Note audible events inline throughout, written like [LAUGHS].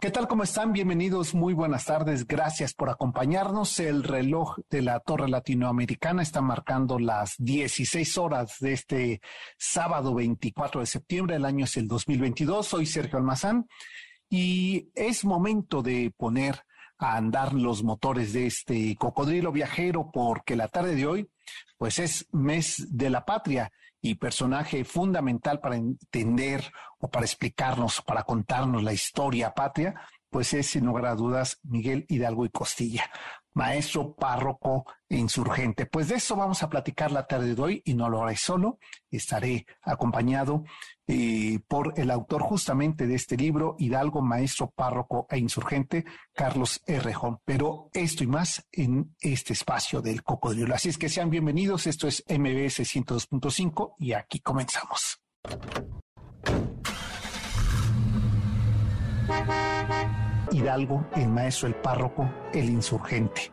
¿Qué tal? ¿Cómo están? Bienvenidos, muy buenas tardes. Gracias por acompañarnos. El reloj de la Torre Latinoamericana está marcando las 16 horas de este sábado 24 de septiembre. El año es el 2022. Soy Sergio Almazán y es momento de poner a andar los motores de este cocodrilo viajero porque la tarde de hoy pues es mes de la patria y personaje fundamental para entender o para explicarnos, para contarnos la historia patria, pues es sin lugar a dudas Miguel Hidalgo y Costilla, maestro, párroco e insurgente. Pues de eso vamos a platicar la tarde de hoy y no lo haré solo, estaré acompañado eh, por el autor justamente de este libro, Hidalgo, maestro, párroco e insurgente, Carlos Errejón. Pero esto y más en este espacio del cocodrilo. Así es que sean bienvenidos, esto es MBS 102.5 y aquí comenzamos. Hidalgo, el maestro, el párroco, el insurgente.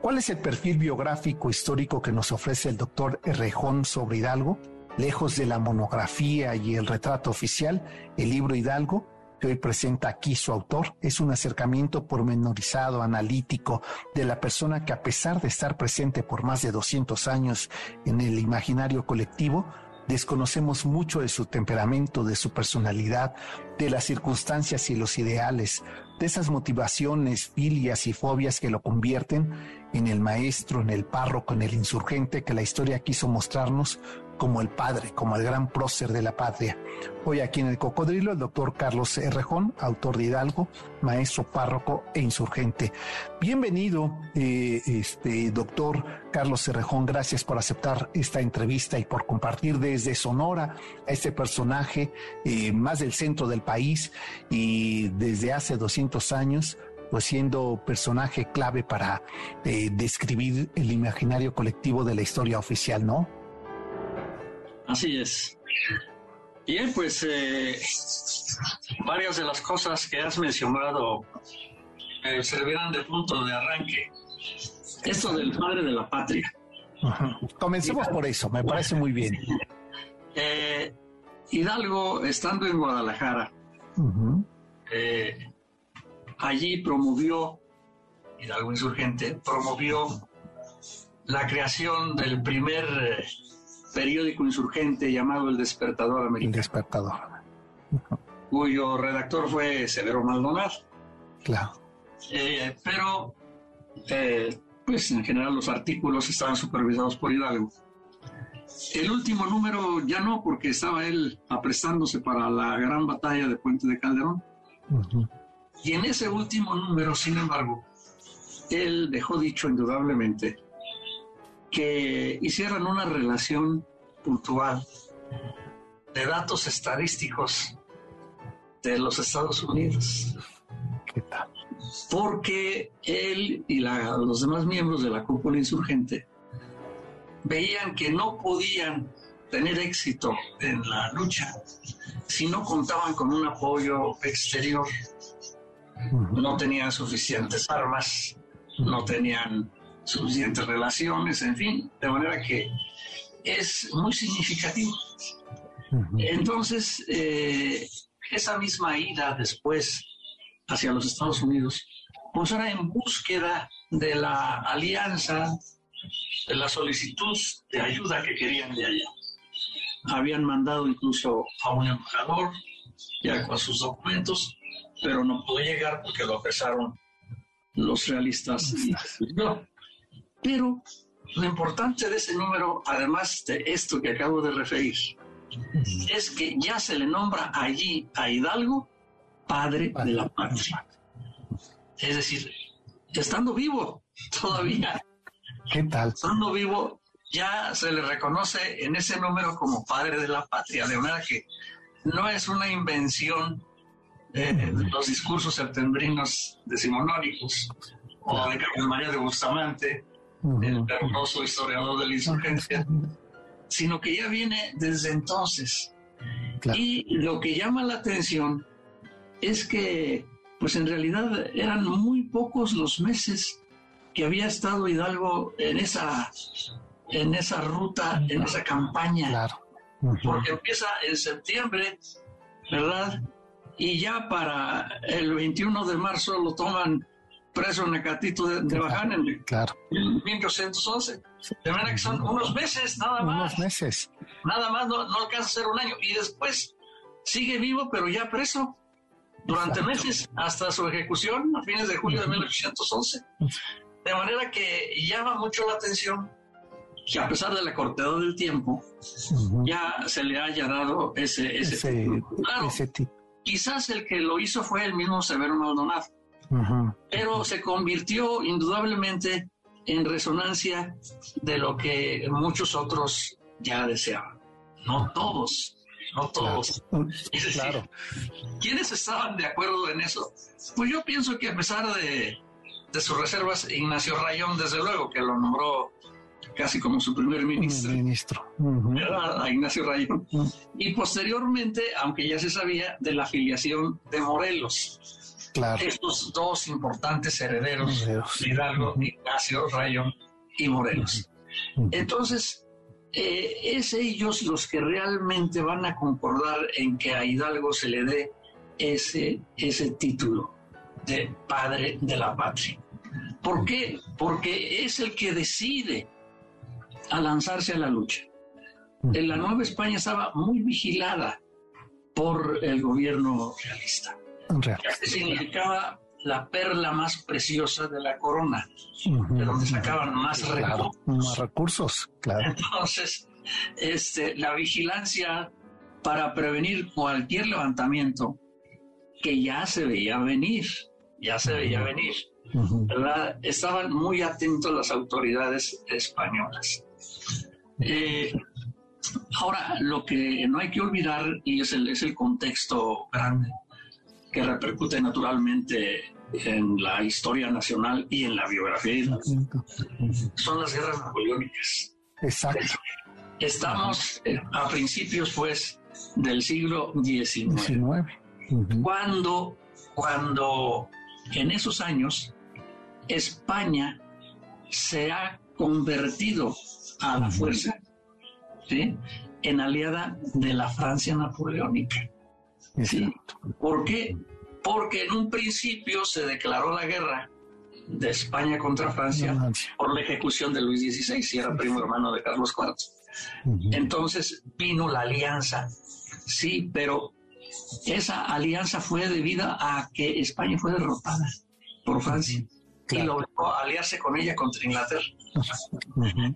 ¿Cuál es el perfil biográfico histórico que nos ofrece el doctor Errejón sobre Hidalgo? Lejos de la monografía y el retrato oficial, el libro Hidalgo, que hoy presenta aquí su autor, es un acercamiento pormenorizado, analítico, de la persona que a pesar de estar presente por más de 200 años en el imaginario colectivo, desconocemos mucho de su temperamento, de su personalidad, de las circunstancias y los ideales, de esas motivaciones, filias y fobias que lo convierten en el maestro, en el párroco, en el insurgente que la historia quiso mostrarnos como el padre, como el gran prócer de la patria. Hoy aquí en el Cocodrilo, el doctor Carlos Errejón, autor de Hidalgo, maestro párroco e insurgente. Bienvenido, eh, este doctor Carlos Errejón, gracias por aceptar esta entrevista y por compartir desde Sonora a este personaje eh, más del centro del país y desde hace 200 años pues siendo personaje clave para eh, describir el imaginario colectivo de la historia oficial, ¿no? Así es. Bien, pues eh, varias de las cosas que has mencionado eh, servirán de punto de arranque. Esto del padre de la patria. Comencemos por eso, me parece muy bien. Eh, Hidalgo, estando en Guadalajara, allí promovió, Hidalgo Insurgente, promovió la creación del primer periódico insurgente llamado El Despertador Americano. El Despertador. Cuyo redactor fue Severo Maldonado. Claro. Eh, pero, eh, pues en general los artículos estaban supervisados por Hidalgo. El último número ya no, porque estaba él aprestándose para la gran batalla de Puente de Calderón. Y en ese último número, sin embargo, él dejó dicho indudablemente que hicieran una relación puntual de datos estadísticos de los Estados Unidos. ¿Qué tal? Porque él y los demás miembros de la cúpula insurgente veían que no podían tener éxito en la lucha si no contaban con un apoyo exterior. No tenían suficientes armas, no tenían suficientes relaciones, en fin, de manera que es muy significativo. Entonces, eh, esa misma ida después hacia los Estados Unidos, pues era en búsqueda de la alianza, de la solicitud de ayuda que querían de allá. Habían mandado incluso a un embajador ya con sus documentos, pero no pudo llegar porque lo apresaron los realistas. No. Pero lo importante de ese número, además de esto que acabo de referir, es que ya se le nombra allí a Hidalgo padre de la patria. Es decir, estando vivo todavía. ¿Qué tal? Estando vivo, ya se le reconoce en ese número como padre de la patria, de manera que no es una invención de los discursos septembrinos decimonónicos o de Carlos María de Bustamante el hermoso historiador de la insurgencia, sino que ya viene desde entonces. Y lo que llama la atención es que, pues en realidad eran muy pocos los meses que había estado Hidalgo en esa, en esa ruta, en esa campaña. Claro. Porque empieza en septiembre, ¿verdad? Y ya para el 21 de marzo lo toman preso en Acatito de, de Baján en, claro. 1811. De manera que son unos meses, nada más. Unos meses. Nada más, no, no alcanza a ser un año. Y después sigue vivo, pero ya preso durante meses hasta su ejecución a fines de julio de 1811. De manera que llama mucho la atención que a pesar de la cortedad del tiempo, ya se le haya dado ese, ese, ese, claro, ese tipo. Quizás el que lo hizo fue el mismo Severo Maldonado, pero se convirtió indudablemente en resonancia de lo que muchos otros ya deseaban. No todos, no todos. Claro. Es decir, claro. ¿quiénes estaban de acuerdo en eso? Pues yo pienso que a pesar de, de sus reservas, Ignacio Rayón, desde luego, que lo nombró casi como su primer ministro, Ministro. ¿verdad? a Ignacio Rayón. Y posteriormente, aunque ya se sabía, de la afiliación de Morelos. Claro. Estos dos importantes herederos Hidalgo, Ignacio Rayón y Morelos. Entonces, eh, es ellos los que realmente van a concordar en que a Hidalgo se le dé ese, ese título de padre de la patria. ¿Por qué? Porque es el que decide a lanzarse a la lucha. En la Nueva España estaba muy vigilada por el gobierno realista, Real. que significaba la perla más preciosa de la corona, de donde sacaban más Claro, recursos. más recursos, claro. Entonces, este, la vigilancia para prevenir cualquier levantamiento que ya se veía venir, ya se veía venir. Estaban muy atentos las autoridades españolas. Eh, ahora, lo que no hay que olvidar, y es el, es el contexto grande, que repercute naturalmente en la historia nacional y en la biografía, son las guerras napoleónicas. Exacto. Estamos eh, a principios, pues, del siglo XIX, 19. Ujú. cuando, cuando en esos años España se ha convertido a la fuerza ¿sí? en aliada de la Francia napoleónica. ¿Por qué? Porque en un principio se declaró la guerra de España contra Francia por la ejecución de Luis XVI, si era primo hermano de Carlos IV. Entonces vino la alianza, sí, pero esa alianza fue debida a que España fue derrotada por Francia y lo obligó a aliarse con ella contra Inglaterra.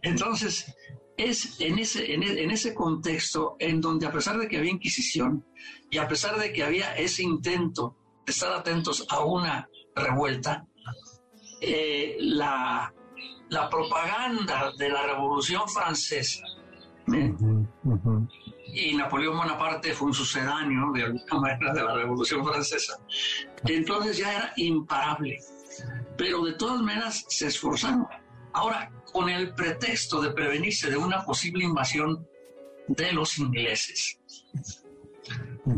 Entonces, es en ese, en, e- en ese contexto en donde a pesar de que había Inquisición y a pesar de que había ese intento de estar atentos a una revuelta, eh, la, la propaganda de la Revolución Francesa ¿eh? Ujú. y Napoleón Bonaparte fue un sucedáneo de alguna manera de la Revolución Francesa. Entonces ya era imparable. Pero de todas maneras se esforzaron. Ahora, con el pretexto de prevenirse de una posible invasión de los ingleses,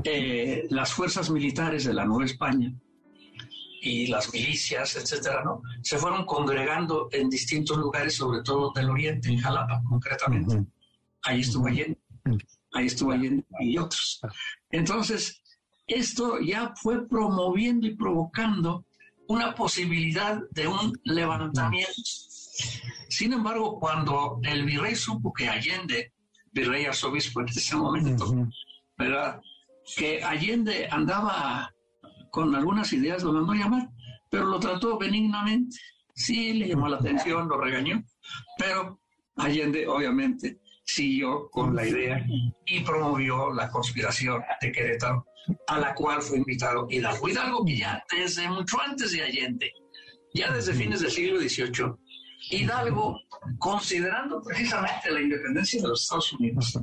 eh, las fuerzas militares de la Nueva España y las milicias, etcétera, ¿no? se fueron congregando en distintos lugares, sobre todo del oriente, en Jalapa concretamente. Ahí estuvo Allende, ahí estuvo Allende y otros. Entonces, esto ya fue promoviendo y provocando una posibilidad de un levantamiento. Sin embargo, cuando el virrey supo que Allende, virrey arzobispo en ese momento. ¿verdad? Que Allende andaba con algunas ideas, lo mandó llamar, pero lo trató benignamente. Sí, le llamó la atención, lo regañó, pero Allende obviamente siguió con la idea y promovió la conspiración de Querétaro, a la cual fue invitado Hidalgo. Hidalgo que ya desde mucho antes de Allende, ya desde fines del siglo XVIII, Hidalgo, considerando precisamente la independencia de los Estados Unidos,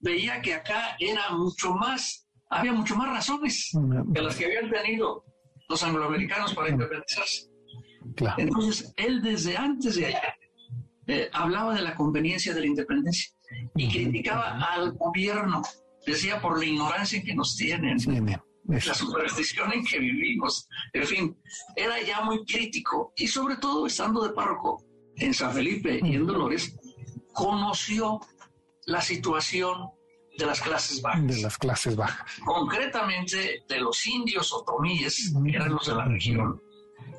veía que acá era mucho más, había mucho más razones que las que habían tenido los angloamericanos para independizarse. Claro. Entonces, él desde antes de allá eh, hablaba de la conveniencia de la independencia y criticaba al gobierno decía por la ignorancia que nos tienen, la superstición en que vivimos, en fin, era ya muy crítico y sobre todo estando de párroco en San Felipe y en Dolores, conoció la situación de las clases bajas. De las clases bajas. Concretamente de los indios otomíes, que eran los de la región,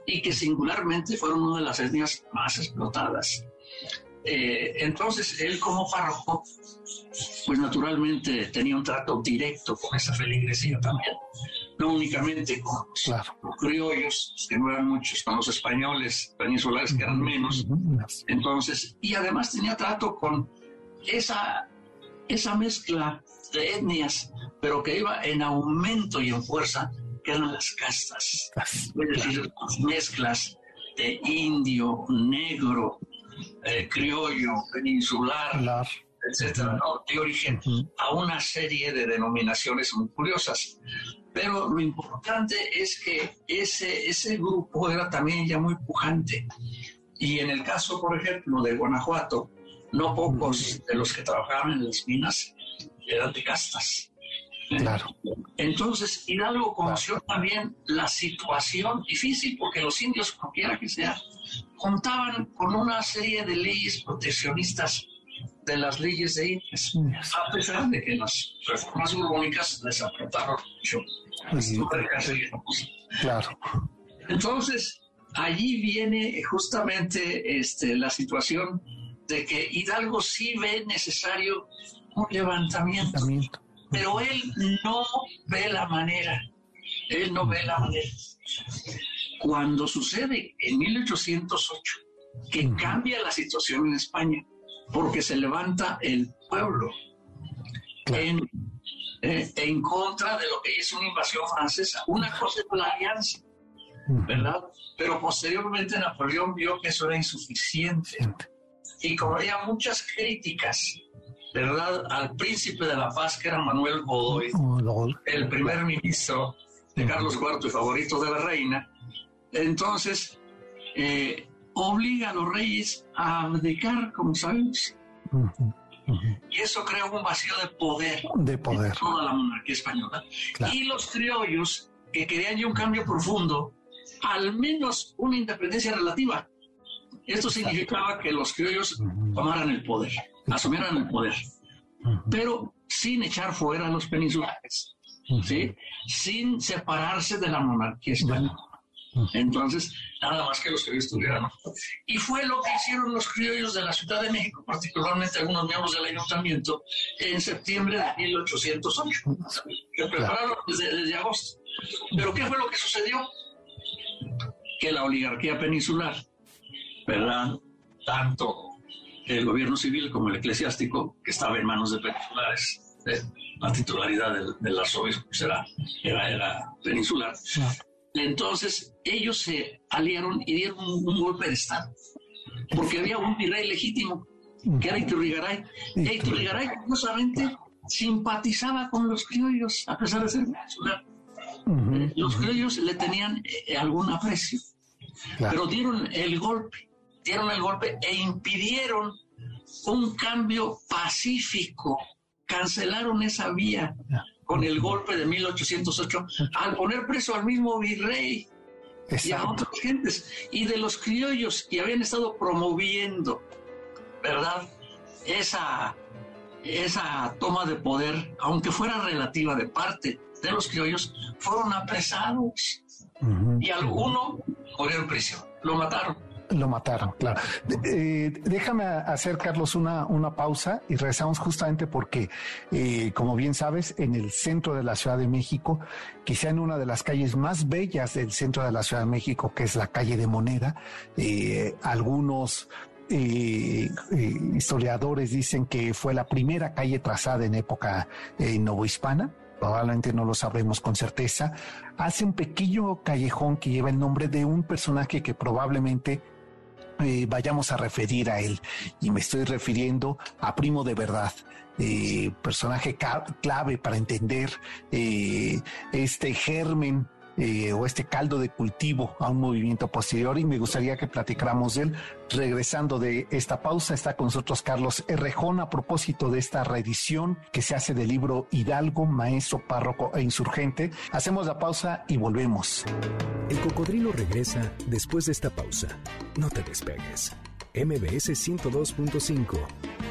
y que singularmente fueron una de las etnias más explotadas. Eh, entonces, él como párroco, pues naturalmente tenía un trato directo con esa feligresía también, no únicamente con los, criollos, que no eran muchos, con los españoles peninsulares, que eran menos. Entonces, y además tenía trato con esa, esa mezcla de etnias, pero que iba en aumento y en fuerza, que eran las castas, es decir, las mezclas de indio, negro, eh, criollo, peninsular, etcétera, ¿no? de origen a una serie de denominaciones muy curiosas. Pero lo importante es que ese, ese grupo era también ya muy pujante. Y en el caso, por ejemplo, de Guanajuato, no pocos de los que trabajaban en las minas eran de castas. Claro. Entonces, Hidalgo conoció también la situación difícil, porque los indios, cualquiera que sea, contaban con una serie de leyes proteccionistas de las leyes de indias, a pesar de que las reformas urbánicas les apretaron mucho. Claro. Entonces, allí viene justamente este, la situación de que Hidalgo sí ve necesario un levantamiento, pero él no ve la manera, él no ve la manera. Cuando sucede en 1808 que cambia la situación en España, porque se levanta el pueblo en, eh, en contra de lo que es una invasión francesa, una cosa es la alianza, ¿verdad? Pero posteriormente Napoleón vio que eso era insuficiente. Y como había muchas críticas, ¿verdad? Al príncipe de la paz, que era Manuel Godoy, el primer ministro de Carlos IV y favorito de la reina, entonces eh, obliga a los reyes a abdicar, como sabemos. Y eso crea un vacío de poder, de poder. en toda la monarquía española. Y los criollos, que querían ya un cambio profundo, al menos una independencia relativa, esto significaba que los criollos tomaran el poder, asumieran el poder, pero sin echar fuera a los peninsulares, ¿sí? sin separarse de la monarquía española. Entonces, nada más que los criollos tuvieran. Y fue lo que hicieron los criollos de la Ciudad de México, particularmente algunos miembros del ayuntamiento, en septiembre de 1808, que prepararon desde, desde agosto. Pero ¿qué fue lo que sucedió? Que la oligarquía peninsular ¿verdad? Tanto el gobierno civil como el eclesiástico, que estaba en manos de peninsulares, la titularidad del, arzobispo pues era, era, peninsular. Entonces ellos se aliaron y dieron un, golpe de Estado, porque había un virrey legítimo, que era Iturrigaray. Y Iturrigaray, curiosamente, simpatizaba con los criollos, a pesar de ser. Los criollos le tenían eh, algún aprecio, pero dieron el golpe dieron el golpe e impidieron un cambio pacífico, cancelaron esa vía con el golpe de 1808 al poner preso al mismo virrey y a otras gentes y de los criollos que habían estado promoviendo, ¿verdad? Esa, esa toma de poder, aunque fuera relativa de parte de los criollos, fueron apresados. Y alguno murió en prisión, lo mataron. Lo mataron, claro. Eh, déjame hacer, Carlos, una, una pausa y regresamos justamente porque, eh, como bien sabes, en el centro de la Ciudad de México, quizá en una de las calles más bellas del centro de la Ciudad de México, que es la calle de Moneda, eh, algunos historiadores dicen que fue la primera calle trazada en época novohispana, probablemente no lo sabremos con certeza, hace un pequeño callejón que lleva el nombre de un personaje que probablemente eh, vayamos a referir a él. Y me estoy refiriendo a Primo de Verdad. Eh, personaje clave para entender eh, este germen eh, o este caldo de cultivo a un movimiento posterior y me gustaría que platicáramos de él. Regresando de esta pausa, está con nosotros Carlos Errejón a propósito de esta reedición que se hace del libro Hidalgo, Maestro, Párroco e Insurgente. Hacemos la pausa y volvemos. El cocodrilo regresa después de esta pausa. No te despegues. MBS 102.5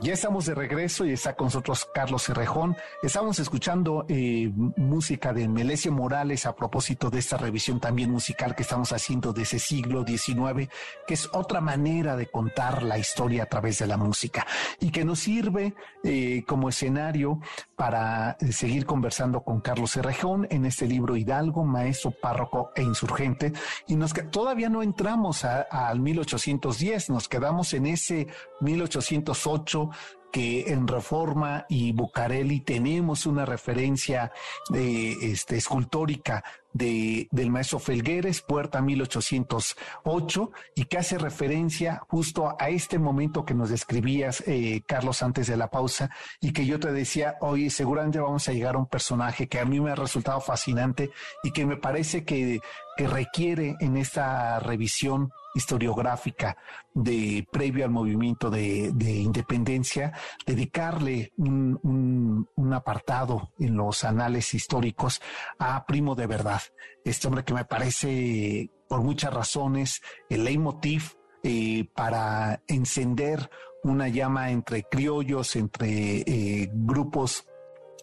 Ya estamos de regreso y está con nosotros Carlos Cerrejón. Estamos escuchando eh, música de Melesio Morales a propósito de esta revisión también musical que estamos haciendo de ese siglo XIX, que es otra manera de contar la historia a través de la música y que nos sirve eh, como escenario para seguir conversando con Carlos Cerrejón en este libro Hidalgo, Maestro, Párroco e Insurgente. Y nos todavía no entramos al 1810, nos quedamos en ese 1808 que en Reforma y Bucareli tenemos una referencia de, este, escultórica de, del maestro Felgueres, Puerta 1808, y que hace referencia justo a este momento que nos describías, eh, Carlos, antes de la pausa, y que yo te decía, hoy seguramente vamos a llegar a un personaje que a mí me ha resultado fascinante y que me parece que, que requiere en esta revisión historiográfica de previo al movimiento de, independencia, dedicarle un, apartado en los anales históricos a Primo de Verdad, este hombre que me parece por muchas razones el leitmotiv eh, para encender una llama entre criollos, entre eh, grupos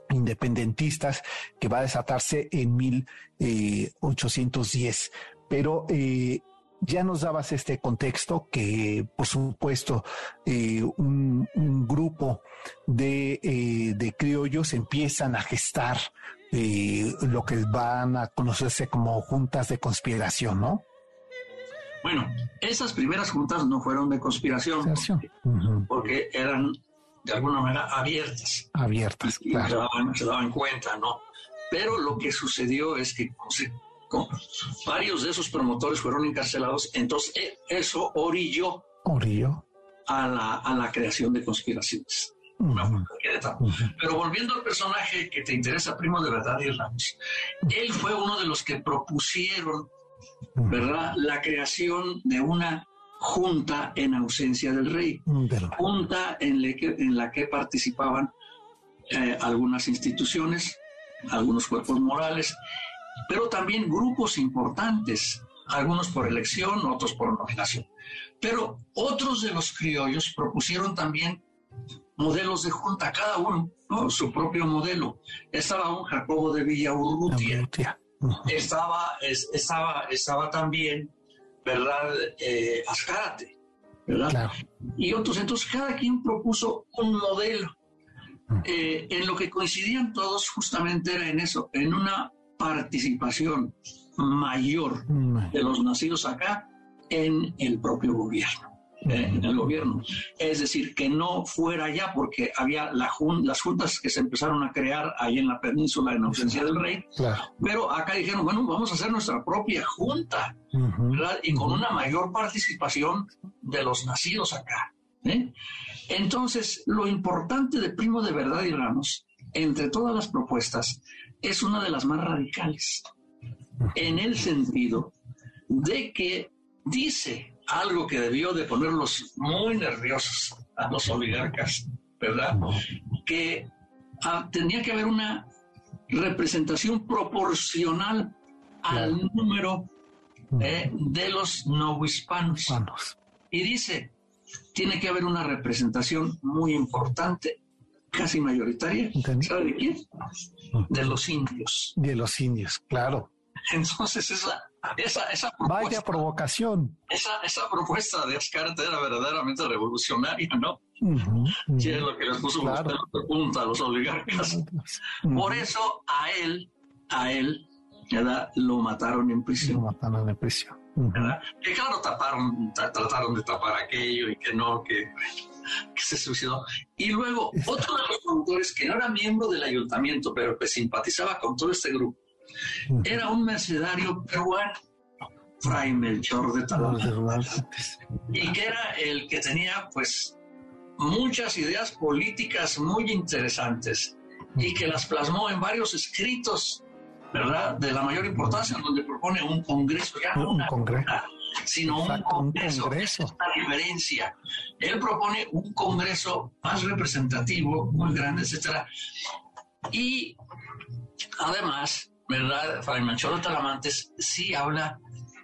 independentistas que va a desatarse en 1810. Eh, Pero ya nos dabas este contexto que, por supuesto, eh, un, grupo de, eh, de, criollos empiezan a gestar eh, lo que van a conocerse como juntas de conspiración, ¿no? Bueno, esas primeras juntas no fueron de conspiración, porque, eran de alguna manera abiertas. Abiertas, claro. Se daban, se daban, cuenta, ¿no? Pero lo que sucedió es que varios de esos promotores fueron encarcelados, entonces eh, eso orilló, A, la, a la creación de conspiraciones. Pero volviendo al personaje que te interesa, Primo de Verdad y Ramos, él fue uno de los que propusieron, ¿verdad?, la creación de una junta en ausencia del rey, junta en, que, en la que participaban eh, algunas instituciones, algunos cuerpos morales pero también grupos importantes, algunos por elección, otros por nominación. Pero otros de los criollos propusieron también modelos de junta, cada uno su propio modelo. Estaba un Jacobo de Villaurrutia, estaba, estaba, estaba también, ¿verdad? Eh, Azcárate, ¿verdad? Y otros, entonces cada quien propuso un modelo. Eh, en lo que coincidían todos justamente era en eso, en una participación mayor de los nacidos acá en el propio gobierno. Eh, en el gobierno. Es decir, que no fuera ya, porque había las juntas que se empezaron a crear ahí en la península en ausencia del rey, pero acá dijeron, bueno, vamos a hacer nuestra propia junta, Y con una mayor participación de los nacidos acá. ¿eh? Entonces, lo importante de Primo de Verdad y Ramos, entre todas las propuestas, es una de las más radicales, en el sentido de que dice algo que debió de ponerlos muy nerviosos a los oligarcas, ¿verdad? Que ah, tenía que haber una representación proporcional al número eh, de los no hispanos. Y dice, tiene que haber una representación muy importante casi mayoritaria. ¿Sabe de quién? De los indios. De los indios, claro. Entonces esa, esa, esa propuesta, Vaya provocación. Esa, esa propuesta de Ascarte era verdaderamente revolucionaria, ¿no? Sí, es lo que les puso claro. punta a los oligarcas. Por eso a él, a él, ¿verdad? lo mataron en prisión. Lo mataron en prisión. Que claro, taparon, trataron de tapar aquello y que no, que que se suicidó. Y luego, otro de los promotores, que no era miembro del ayuntamiento, pero que simpatizaba con todo este grupo, era un mercenario peruano, Fray Melchor de Talamantes. Y que era el que tenía, pues, muchas ideas políticas muy interesantes y que las plasmó en varios escritos, ¿verdad? De la mayor importancia, donde propone un congreso, ya un congreso, sino un congreso. Una diferencia. Él propone un congreso más representativo, muy grande, etcétera. Y además, ¿verdad? De Talamantes sí habla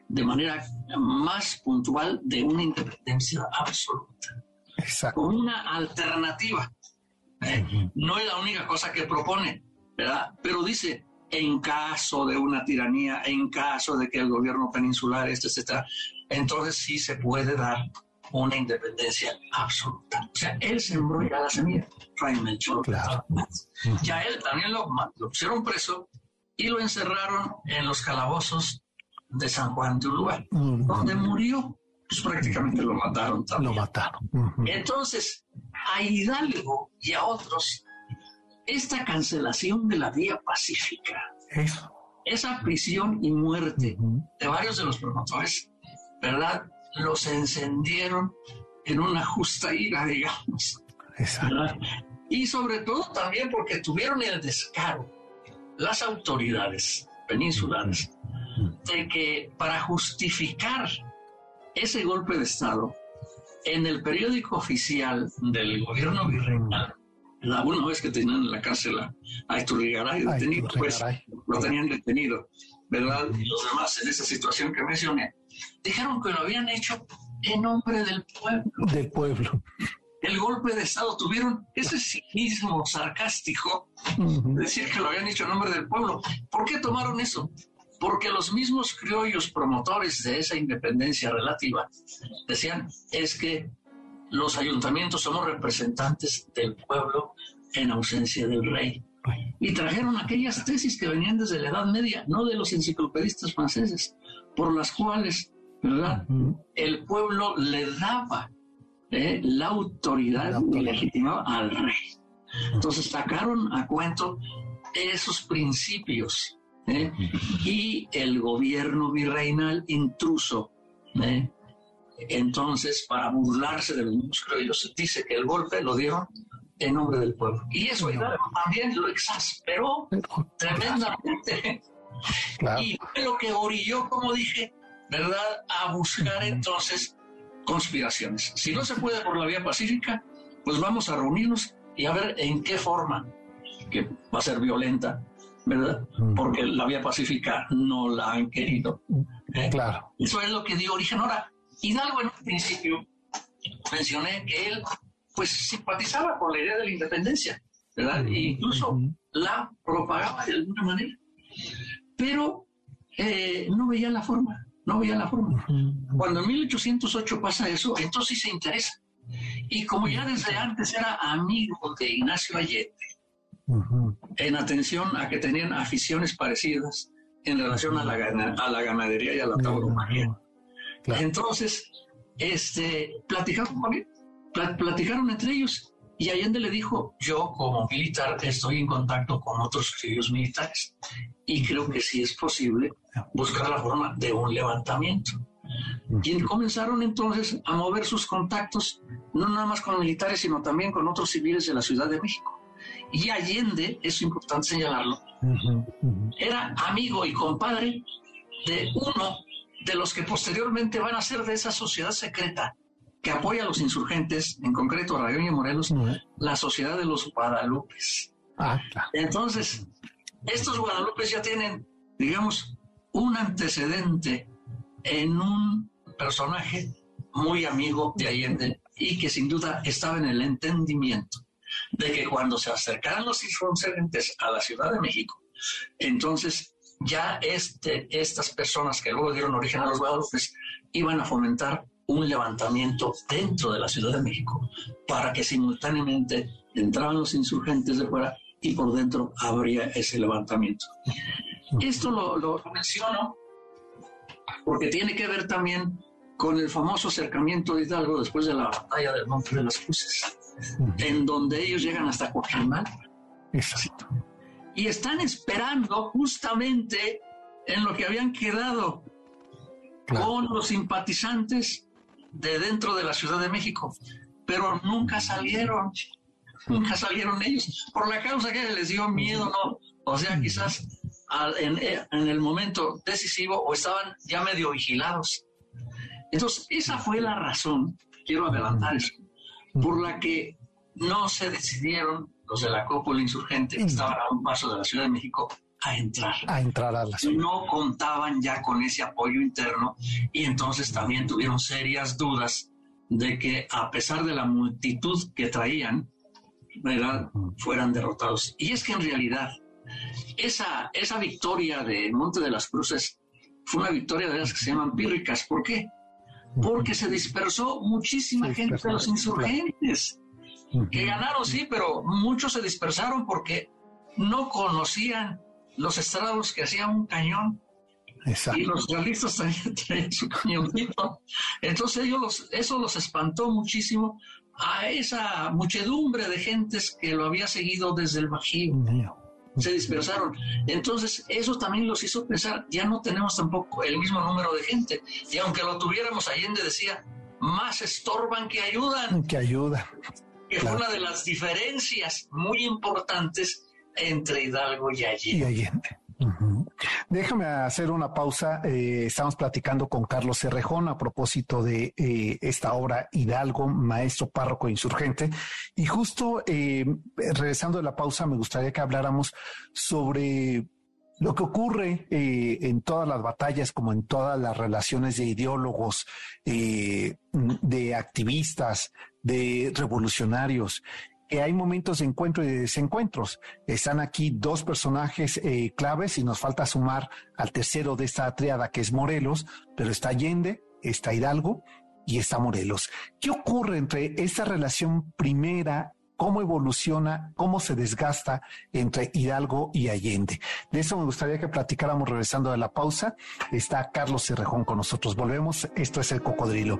de manera más puntual de una independencia absoluta. Exacto. Como una alternativa. ¿eh? No es la única cosa que propone, ¿verdad? Pero dice, en caso de una tiranía, en caso de que el gobierno peninsular, este, etcétera, entonces sí se puede dar una independencia absoluta. O sea, él sembró ya la semilla, Fray Melchor. Claro. Ya él también lo, lo pusieron preso y lo encerraron en los calabozos de San Juan de Uruguay, donde murió. Pues prácticamente lo mataron también. Lo mataron. Entonces, a Hidalgo y a otros, esta cancelación de la vía pacífica, esa prisión y muerte de varios de los promotores, ¿verdad? Los encendieron en una justa ira, [LAUGHS] digamos. Y sobre todo también porque tuvieron el descaro, las autoridades peninsulares, de que para justificar ese golpe de Estado, en el periódico oficial del gobierno virreinal, la una vez que tenían en la cárcel a, a detenido, pues lo tenían detenido, ¿verdad? Y los demás en esa situación que mencioné, dijeron que lo habían hecho en nombre del pueblo. Del pueblo. El golpe de Estado tuvieron ese cinismo sarcástico de decir que lo habían hecho en nombre del pueblo. ¿Por qué tomaron eso? porque los mismos criollos promotores de esa independencia relativa decían es que los ayuntamientos somos representantes del pueblo en ausencia del rey. Y trajeron aquellas tesis que venían desde la Edad Media, no de los enciclopedistas franceses, por las cuales, ¿verdad? El pueblo le daba eh, la autoridad y legitimaba al rey. Entonces sacaron a cuento esos principios ¿eh? y el gobierno virreinal intruso. ¿eh? Entonces, para burlarse de los dice que el golpe lo dieron en nombre del pueblo. Y eso también lo exasperó tremendamente. Y fue lo que orilló, como dije, ¿verdad?, a buscar entonces conspiraciones. Si no se puede por la vía pacífica, pues vamos a reunirnos y a ver en qué forma, que va a ser violenta, ¿verdad? Porque la vía pacífica no la han querido. ¿eh? Claro. Eso es lo que dio origen. Ahora, Hidalgo en un principio mencioné que él pues simpatizaba con la idea de la independencia, ¿verdad? E incluso la propagaba de alguna manera, pero eh, no veía la forma, no veía la forma. Cuando en 1808 pasa eso, entonces sí se interesa. Y como ya desde antes era amigo de Ignacio Allende, en atención a que tenían aficiones parecidas en relación a la, a la ganadería y a la tauromaquia. Entonces, este, platicaron platicaron entre ellos y Allende le dijo, yo como militar estoy en contacto con otros criollos militares y creo que sí es posible buscar la forma de un levantamiento. Y comenzaron entonces a mover sus contactos, no nada más con militares, sino también con otros civiles de la Ciudad de México. Y Allende, es importante señalarlo, era amigo y compadre de uno de los que posteriormente van a ser de esa sociedad secreta que apoya a los insurgentes, en concreto a Rayón y Morelos, la Sociedad de los Guadalupes. Ah, Entonces, estos Guadalupes ya tienen, digamos, un antecedente en un personaje muy amigo de Allende y que sin duda estaba en el entendimiento de que cuando se acercaran los insurgentes a la Ciudad de México, entonces ya este, estas personas que luego dieron origen a los Guadalupe iban a fomentar un levantamiento dentro de la Ciudad de México para que simultáneamente entraban los insurgentes de fuera y por dentro habría ese levantamiento. Esto lo, lo menciono porque tiene que ver también con el famoso acercamiento de Hidalgo después de la batalla del Monte de las Cruces en donde ellos llegan hasta Coajimalpa. Exacto. Y están esperando justamente en lo que habían quedado con los simpatizantes de dentro de la Ciudad de México, pero nunca salieron, nunca salieron ellos, por la causa que les dio miedo, ¿no? O sea, quizás en, en el momento decisivo o estaban ya medio vigilados. Entonces, esa fue la razón, quiero adelantar eso, por la que no se decidieron los de la cúpula insurgente, que estaban a un paso de la Ciudad de México, a entrar. A entrar a la ciudad. No contaban ya con ese apoyo interno y entonces también tuvieron serias dudas de que a pesar de la multitud que traían, fueran derrotados. Y es que en realidad esa, esa victoria de Monte de las Cruces fue una victoria de las que se llaman pírricas. ¿Por qué? Porque se dispersó muchísima gente de los insurgentes, que ganaron, sí, pero muchos se dispersaron porque no conocían los estrados que hacían un cañón. Y los realistas también [LAUGHS] tenían su cañoncito. Entonces ellos eso los espantó muchísimo a esa muchedumbre de gentes que lo había seguido desde el Bajío. Se dispersaron. Entonces eso también los hizo pensar, ya no tenemos tampoco el mismo número de gente. Y aunque lo tuviéramos, Allende decía, más estorban que ayudan. Que ayudan. Que fue una de las diferencias muy importantes entre Hidalgo y Allende. Déjame hacer una pausa. Eh, estamos platicando con Carlos Cerrejón a propósito de eh, esta obra Hidalgo, maestro párroco insurgente. Y justo eh, regresando de la pausa, me gustaría que habláramos sobre lo que ocurre en todas las batallas, como en todas las relaciones de ideólogos, de activistas, de revolucionarios, hay momentos de encuentro y de desencuentros. Están aquí dos personajes eh, claves y nos falta sumar al tercero de esta triada que es Morelos, pero está Allende, está Hidalgo y está Morelos. ¿Qué ocurre entre esta relación primera cómo evoluciona, cómo se desgasta entre Hidalgo y Allende. De eso me gustaría que platicáramos regresando de la pausa. Está Carlos Cerrejón con nosotros. Volvemos. Esto es el cocodrilo.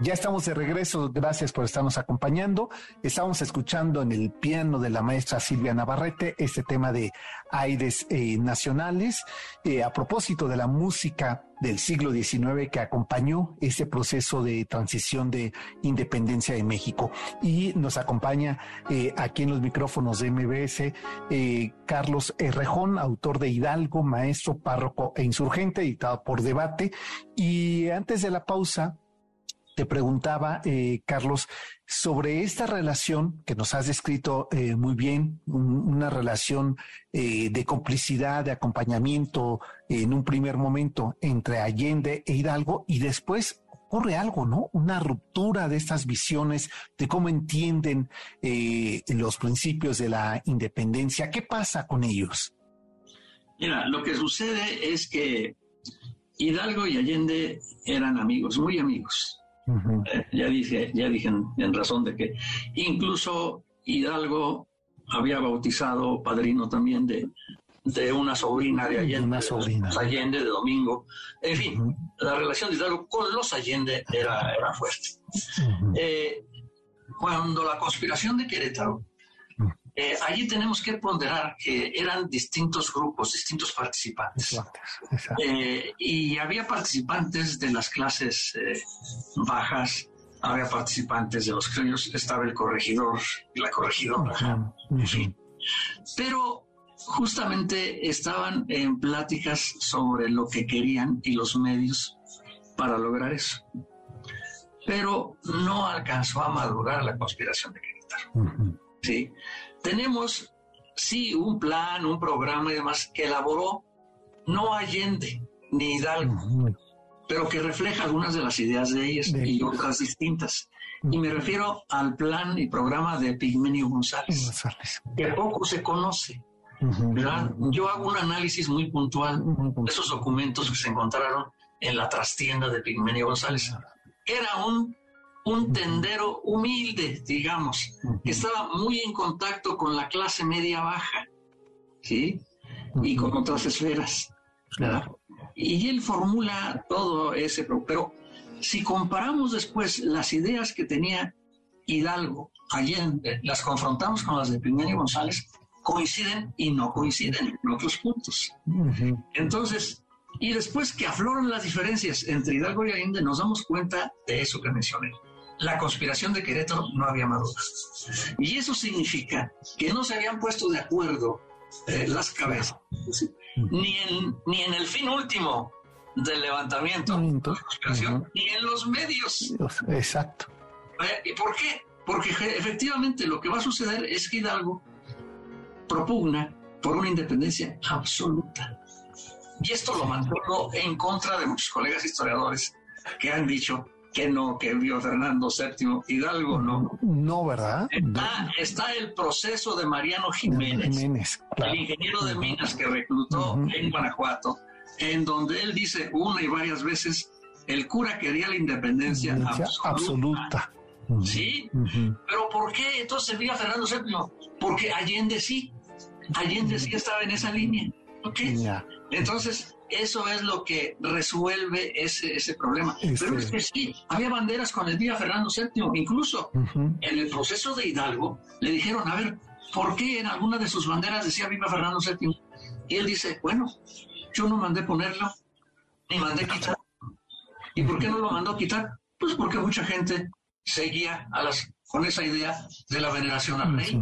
Ya estamos de regreso, gracias por estarnos acompañando. Estamos escuchando en el piano de la maestra Silvia Navarrete este tema de aires eh, nacionales eh, a propósito de la música del siglo XIX que acompañó ese proceso de transición de independencia de México. Y nos acompaña eh, aquí en los micrófonos de MBS Carlos Herrejón, autor de Hidalgo, maestro, párroco e insurgente, editado por Debate. Y antes de la pausa, te preguntaba, eh, Carlos, sobre esta relación que nos has descrito eh, muy bien, una relación eh, de complicidad, de acompañamiento en un primer momento entre Allende e Hidalgo y después ocurre algo, ¿no? Una ruptura de estas visiones, de cómo entienden los principios de la independencia. ¿Qué pasa con ellos? Mira, lo que sucede es que Hidalgo y Allende eran amigos, muy amigos eh, ya dije, ya dije en, razón de que incluso Hidalgo había bautizado padrino también de, de una sobrina de Allende, una sobrina. De Allende de Domingo. En fin, la relación de Hidalgo con los Allende era, era fuerte. Eh, cuando la conspiración de Querétaro eh, allí tenemos que ponderar que eran distintos grupos, distintos participantes. Eh, y había participantes de las clases eh, bajas, había participantes de los criollos, estaba el corregidor y la corregidora. Pero justamente estaban en pláticas sobre lo que querían y los medios para lograr eso. Pero no alcanzó a madurar la conspiración de Querétaro. ¿sí? Tenemos, sí, un plan, un programa y demás que elaboró no Allende ni Hidalgo, pero que refleja algunas de las ideas de ellas y otras distintas. Y me refiero al plan y programa de Pigmenio González, que poco se conoce. Yo hago un análisis muy puntual de esos documentos que se encontraron en la trastienda de Pigmenio González. Era un un tendero humilde, digamos, que estaba muy en contacto con la clase media baja, ¿sí? Y con otras esferas, y él formula todo ese, pero si comparamos después las ideas que tenía Hidalgo, Allende, las confrontamos con las de Piñón y González, coinciden y no coinciden en otros puntos. Entonces, y después que afloran las diferencias entre Hidalgo y Allende, nos damos cuenta de eso que mencioné. La conspiración de Querétaro no había maduras. Y eso significa que no se habían puesto de acuerdo eh, las cabezas, ni en, ni en el fin último del levantamiento, de la conspiración, ni en los medios. Exacto. ¿Y por qué? Porque efectivamente lo que va a suceder es que Hidalgo propugna por una independencia absoluta. Y esto lo mantuvo en contra de muchos colegas historiadores que han dicho que no, que vio Fernando VII Hidalgo, no. No, ¿verdad? Está, el proceso de Mariano Jiménez, el ingeniero de minas que reclutó en Guanajuato, en donde él dice una y varias veces, el cura quería la independencia absoluta. ¿Sí? Pero ¿por qué entonces vía Fernando VII? Porque Allende sí. Allende sí estaba en esa línea. ¿Ok? Entonces, eso es lo que resuelve ese, ese problema. Pero es que sí, había banderas con el día Fernando VII. Incluso en el proceso de Hidalgo le dijeron, a ver, ¿por qué en alguna de sus banderas decía Viva Fernando VII? Y él dice, bueno, yo no mandé ponerlo, ni mandé quitar. ¿Y por qué no lo mandó quitar? Pues porque mucha gente seguía a las, con esa idea de la veneración al rey.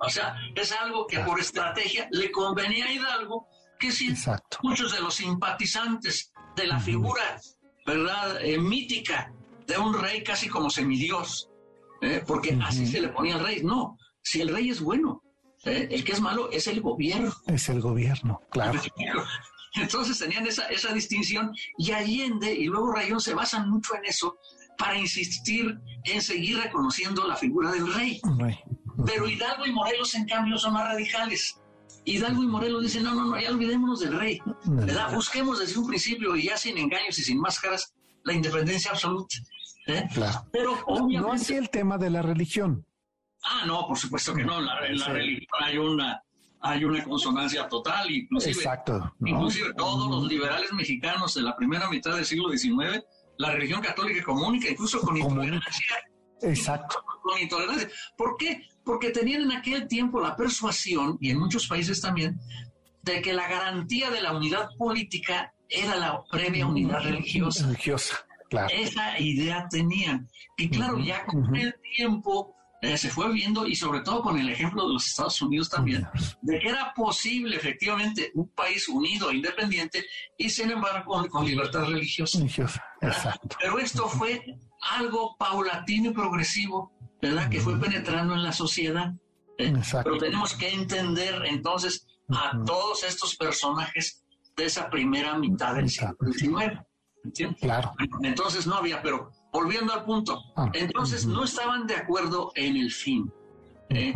O sea, es algo que por estrategia le convenía a Hidalgo, que si muchos de los simpatizantes de la figura, ¿verdad?, eh, mítica de un rey casi como semidios, ¿eh? porque así se le ponía al rey. No, si el rey es bueno, ¿eh? el que es malo es el gobierno. Es el gobierno, claro. [LAUGHS] Entonces tenían esa, esa distinción y Allende y luego Rayón se basan mucho en eso para insistir en seguir reconociendo la figura del rey. Pero Hidalgo y Morelos, en cambio, son más radicales. Hidalgo y Morelos dicen, no, no, no, ya olvidémonos del rey. ¿verdad? Busquemos desde un principio y ya sin engaños y sin máscaras la independencia absoluta. ¿eh? Claro. Pero obviamente... No así el tema de la religión. Ah, no, por supuesto que no. En la, religión hay una, hay una consonancia total. Inclusive, Exacto. Inclusive todos los liberales mexicanos de la primera mitad del siglo XIX la religión católica comunica, incluso con intolerancia. Exacto. Con intolerancia. ¿Por qué? Porque tenían en aquel tiempo la persuasión, y en muchos países también, de que la garantía de la unidad política era la previa unidad religiosa. Religiosa, claro. Esa idea tenían. Y claro, ya con el tiempo eh, se fue viendo, y sobre todo con el ejemplo de los Estados Unidos también, de que era posible efectivamente un país unido e independiente y sin embargo con, libertad religiosa. Religiosa, exacto. Pero esto fue algo paulatino y progresivo, ¿verdad? Que fue penetrando en la sociedad. ¿eh? Pero tenemos que entender entonces a todos estos personajes de esa primera mitad del siglo XIX. ¿Entiendes? Claro. Entonces no había, pero volviendo al punto, ah, entonces no estaban de acuerdo en el fin. ¿eh?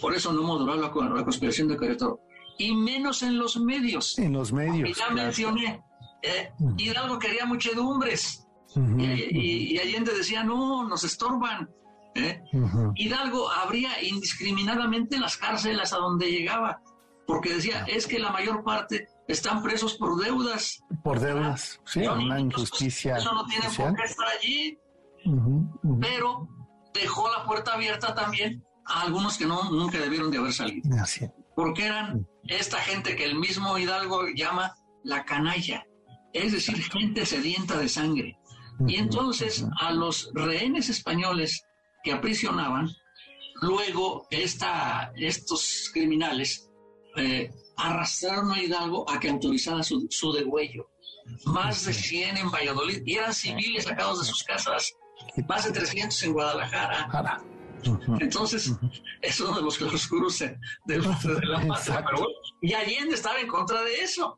Por eso no moduló la, la, conspiración de Querétaro. Y menos en los medios. En los medios. ya mencioné, ¿eh? Hidalgo quería muchedumbres. y, Allende decía, no, nos estorban. ¿Eh? Hidalgo abría indiscriminadamente las cárceles a donde llegaba, porque decía, es que la mayor parte están presos por deudas. Por deudas, sí, una injusticia. Eso no tiene por qué estar allí. Pero dejó la puerta abierta también a algunos que no, nunca debieron de haber salido. Así. Porque eran esta gente que el mismo Hidalgo llama la canalla, es decir, gente sedienta de sangre. Y entonces a los rehenes españoles que aprisionaban, luego esta, estos criminales eh, arrastraron a Hidalgo a que autorizara su, su degüello. Más de 100 en Valladolid, y eran civiles sacados de sus casas, más de 300 en Guadalajara. Entonces, es uno de los claroscuros de, de, de la patria. y Allende estaba en contra de eso.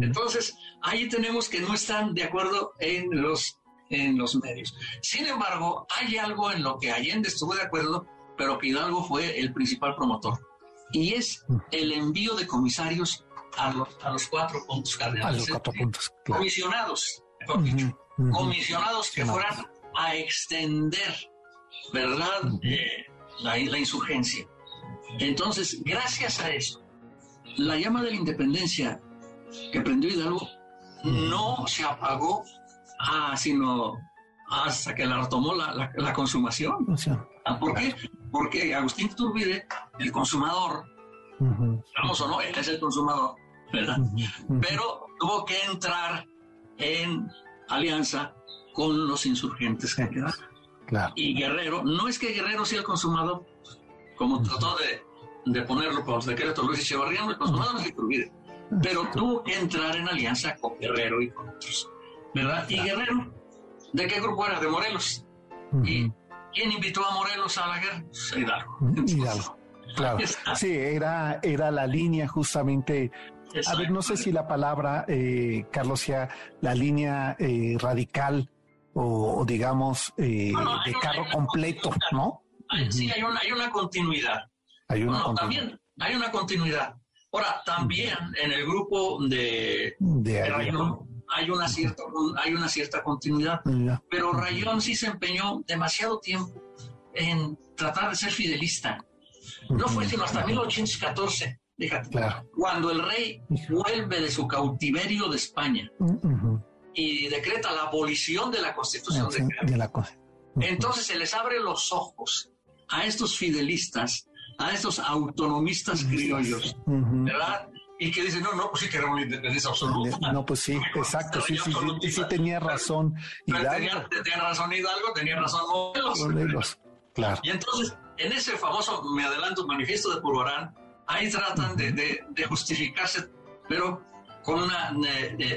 Entonces, ahí tenemos que no están de acuerdo en los, en los medios. Sin embargo, hay algo en lo que Allende estuvo de acuerdo, pero que Hidalgo fue el principal promotor y es el envío de comisarios a los, a los cuatro puntos cardenales. A los cuatro puntos, Comisionados, comisionados que fueran a extender, ¿verdad?, eh, la, la insurgencia. Entonces, gracias a eso, la llama de la independencia que prendió Hidalgo no se apagó ah, sino hasta que la retomó la, la, consumación. Ah, ¿Por qué? Porque Agustín Turbide, el consumador, vamos o no, él es el consumador, ¿verdad? Pero tuvo que entrar en alianza con los insurgentes que quedaron. Claro. Y Guerrero, no es que Guerrero sea el consumador, como trató de, de ponerlo por los decretos Luis Echevarría, el consumador es Turbide pero tuvo que entrar en alianza con Guerrero y con otros, ¿verdad? Y Guerrero, ¿de qué grupo era? De Morelos. ¿Y quién invitó a Morelos a la guerra? Pues, Hidalgo. Hidalgo. Claro. Sí, era, era la línea justamente. A ver, no sé si la palabra, eh, Carlos, sea la línea eh, radical o, digamos eh, de carro completo, ¿no? sí, hay una, hay una continuidad. Hay una continuidad. También hay una continuidad. Ahora, también en el grupo de, Rayón hay una cierta, hay una cierta continuidad, pero Rayón sí se empeñó demasiado tiempo en tratar de ser fidelista. No fue sino hasta 1814, fíjate, cuando el rey vuelve de su cautiverio de España y decreta la abolición de la constitución de, la Entonces se les abre los ojos a estos fidelistas a estos autonomistas criollos, ¿verdad? Y que dicen, no, no, pues sí queremos independencia absoluta. No, pues sí, exacto, sí, sí, sí, sí, tenía razón. Tenía, tenía, razón Hidalgo, tenía razón Morelos. Claro. Y entonces, en ese famoso, me adelanto, manifiesto de Purbarán, ahí tratan de, de, justificarse, pero con una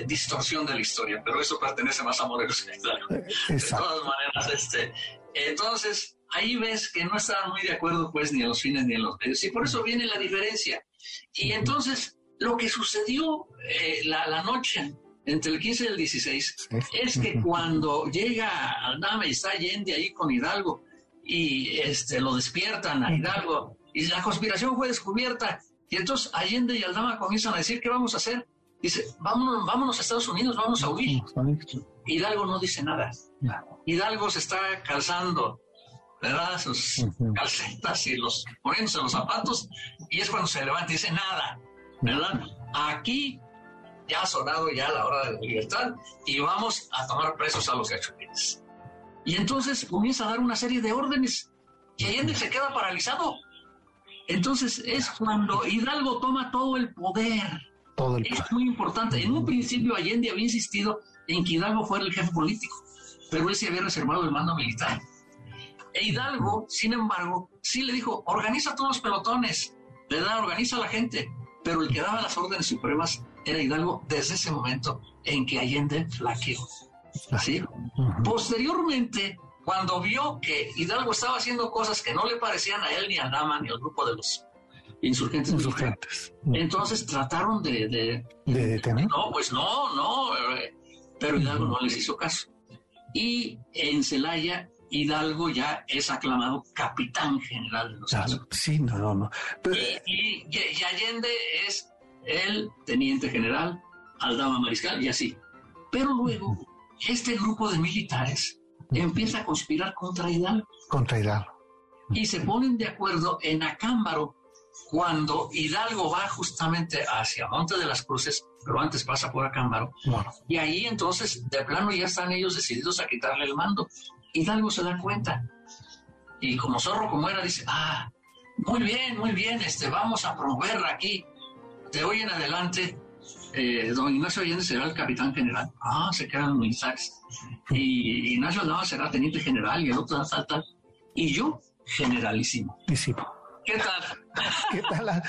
distorsión de la historia, pero eso pertenece más a Morelos que a Hidalgo. Eh, de todas maneras, este, entonces, ahí ves que no estaban muy de acuerdo pues ni en los fines ni en los medios y por eso viene la diferencia. Y entonces lo que sucedió eh, la, noche entre el 15 y el 16 es que cuando llega Aldama y está Allende ahí con Hidalgo y este, lo despiertan a Hidalgo y la conspiración fue descubierta y entonces Allende y Aldama comienzan a decir qué vamos a hacer. Dice, vámonos, vámonos a Estados Unidos, vamos a huir. Hidalgo no dice nada. Hidalgo se está calzando ¿verdad? Sus calcetas y los poniéndose los zapatos, y es cuando se levanta y dice nada, ¿verdad? Aquí ya ha sonado ya la hora de la libertad y vamos a tomar presos a los gachupines. Y entonces comienza a dar una serie de órdenes y Allende se queda paralizado. Entonces es cuando Hidalgo toma todo el poder. Todo el poder. Es muy importante. En un principio Allende había insistido en que Hidalgo fuera el jefe político, pero él se había reservado el mando militar. E Hidalgo, sin embargo, sí le dijo, organiza todos los pelotones, ¿verdad? Organiza a la gente. Pero el que daba las órdenes supremas era Hidalgo desde ese momento en que Allende flaqueó. ¿Sí? Posteriormente, cuando vio que Hidalgo estaba haciendo cosas que no le parecían a él ni a Dama ni al grupo de los insurgentes. insurgentes. Entonces trataron de, de, detener. No, pues no, no. Eh, pero Hidalgo no les hizo caso. Y en Celaya Hidalgo ya es aclamado capitán general de los claro, Sí, no, no, no. Y, Allende es el teniente general, Aldama Mariscal y así. Pero luego, este grupo de militares empieza a conspirar contra Hidalgo. Contra Hidalgo. Y se ponen de acuerdo en Acámbaro cuando Hidalgo va justamente hacia Monte de las Cruces, pero antes pasa por Acámbaro. Y ahí entonces, de plano, ya están ellos decididos a quitarle el mando. Hidalgo se da cuenta. Y como zorro como era, dice, ah, muy bien, muy bien, este, vamos a promover aquí. De hoy en adelante, eh, don Ignacio Allende será el capitán general. Ah, se quedan militares. Y Ignacio Aldama será teniente general y el otro tal, tal. Y yo, generalísimo. ¿Qué tal? ¿Qué tal?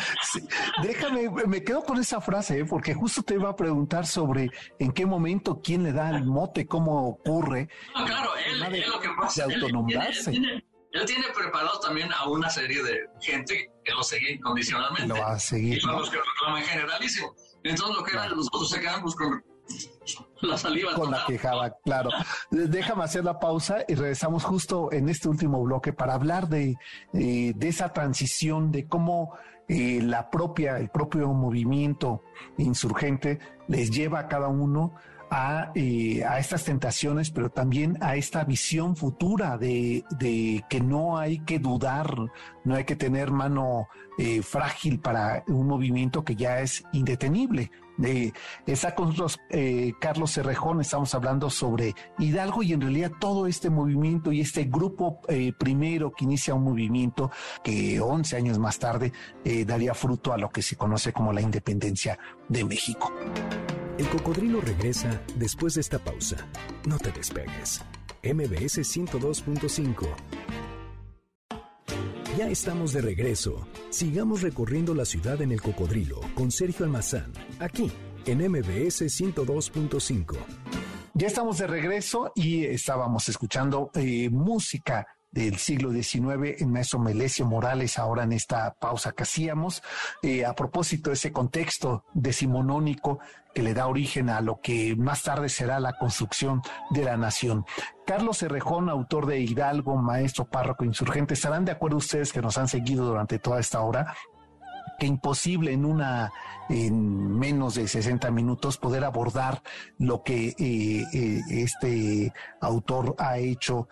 Déjame, me quedo con esa frase, ¿eh? porque justo te iba a preguntar sobre en qué momento, quién le da el mote, cómo ocurre. Ah, claro, él, lo que pasa, de autonomarse. Él, tiene, preparado también a una serie de gente que lo sigue incondicionalmente. Lo va a seguir. Y son los que reclaman generalísimo. Entonces lo que eran los otros se quedan pues, con [LAUGHS] la saliva. Con la quejaba, claro. Déjame hacer la pausa y regresamos justo en este último bloque para hablar de, eh, de esa transición, de cómo eh, la propia, el propio movimiento insurgente les lleva a cada uno a, eh, a, estas tentaciones, pero también a esta visión futura de, de, que no hay que dudar, no hay que tener mano frágil para un movimiento que ya es indetenible Está con nosotros eh, Carlos Cerrejón, estamos hablando sobre Hidalgo y en realidad todo este movimiento y este grupo eh, primero que inicia un movimiento que 11 años más tarde eh, daría fruto a lo que se conoce como la independencia de México. El cocodrilo regresa después de esta pausa. No te despegues. MBS 102.5 ya estamos de regreso. Sigamos recorriendo la ciudad en el cocodrilo con Sergio Almazán, aquí en MBS 102.5. Ya estamos de regreso y estábamos escuchando eh, música del siglo XIX, en maestro Melesio Morales, ahora en esta pausa que hacíamos, eh, a propósito de ese contexto decimonónico que le da origen a lo que más tarde será la construcción de la nación. Carlos Cerrejón, autor de Hidalgo, maestro párroco insurgente, ¿estarán de acuerdo ustedes que nos han seguido durante toda esta hora? que imposible en una en menos de 60 minutos poder abordar lo que eh, eh, este autor ha hecho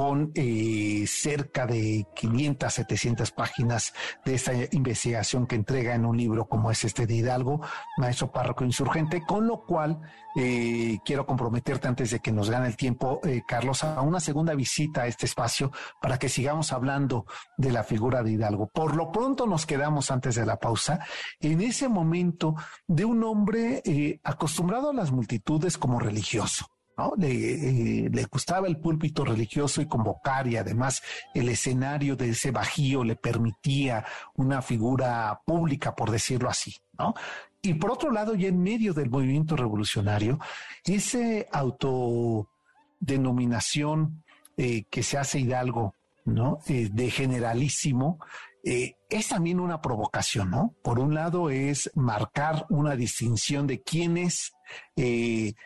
con eh, cerca de 500, 700 páginas de esta investigación que entrega en un libro como es este de Hidalgo, Maestro Párroco Insurgente, con lo cual eh, quiero comprometerte antes de que nos gane el tiempo, eh, Carlos, a una segunda visita a este espacio para que sigamos hablando de la figura de Hidalgo. Por lo pronto nos quedamos antes de la pausa en ese momento de un hombre acostumbrado a las multitudes como religioso eh, le, gustaba el púlpito religioso y convocar y además el escenario de ese bajío le permitía una figura pública, por decirlo así, ¿no? Y por otro lado, ya en medio del movimiento revolucionario, ese autodenominación eh, que se hace Hidalgo, ¿no? Eh, de generalísimo, es también una provocación, ¿no? Por un lado es marcar una distinción de quién es el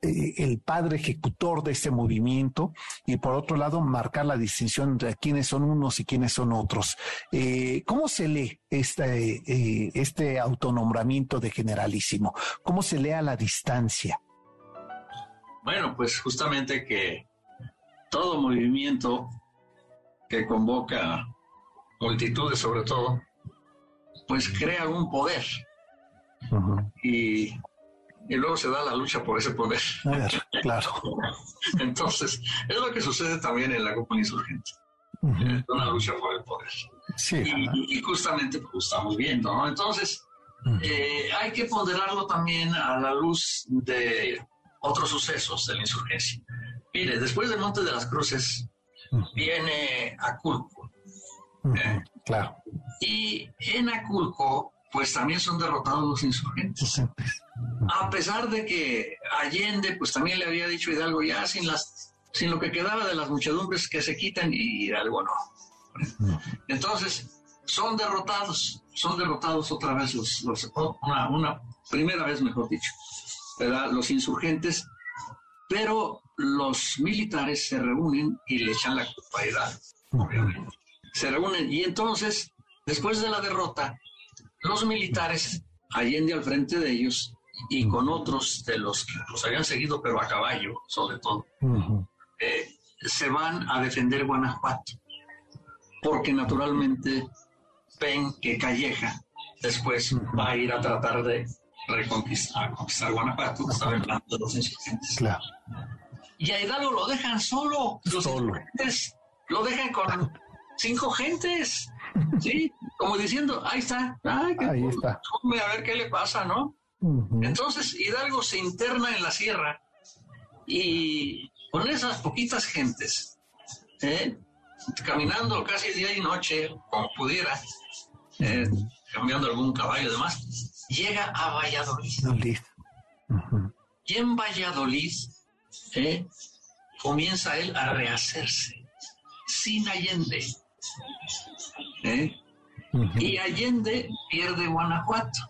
eh, el padre ejecutor de este movimiento y por otro lado marcar la distinción entre quiénes son unos y quiénes son otros. Eh, ¿Cómo se lee este, eh, este autonombramiento de generalísimo? ¿Cómo se lee a la distancia? Bueno, pues justamente que todo movimiento que convoca multitudes sobre todo, pues crea un poder. Y y luego se da la lucha por ese poder. Claro. [LAUGHS] Entonces, es lo que sucede también en la Copa Insurgente. Es una lucha por el poder. Sí, y, justamente pues, estamos viendo, ¿no? Entonces, eh, hay que ponderarlo también a la luz de otros sucesos de la insurgencia. Mire, después del Monte de las Cruces viene Aculco. ¿eh? claro. Y en Aculco, pues también son derrotados los insurgentes. A pesar de que Allende, pues también le había dicho Hidalgo, ya sin, las, sin lo que quedaba de las muchedumbres que se quitan, y Hidalgo no. Entonces, son derrotados, son derrotados otra vez los, una, primera vez, mejor dicho, los insurgentes, pero los militares se reúnen y le echan la culpa a Hidalgo, obviamente. Se reúnen y entonces, después de la derrota, los militares, Allende al frente de ellos, y con otros de los que los habían seguido, pero a caballo, sobre todo, eh, se van a defender Guanajuato, porque naturalmente ven que Calleja después va a ir a tratar de reconquistar conquistar Guanajuato, está hablando de los insurgentes. Y a Hidalgo lo dejan solo, los solo. lo dejan con cinco gentes, ¿sí? Como diciendo, ahí está, ahí está. a ver qué le pasa, ¿no? Entonces Hidalgo se interna en la sierra y con esas poquitas gentes, ¿eh? caminando casi día y noche, como pudiera, ¿eh? cambiando algún caballo y demás, llega a Valladolid. Y en Valladolid ¿eh? comienza él a rehacerse, sin Allende. Y Allende pierde Guanajuato.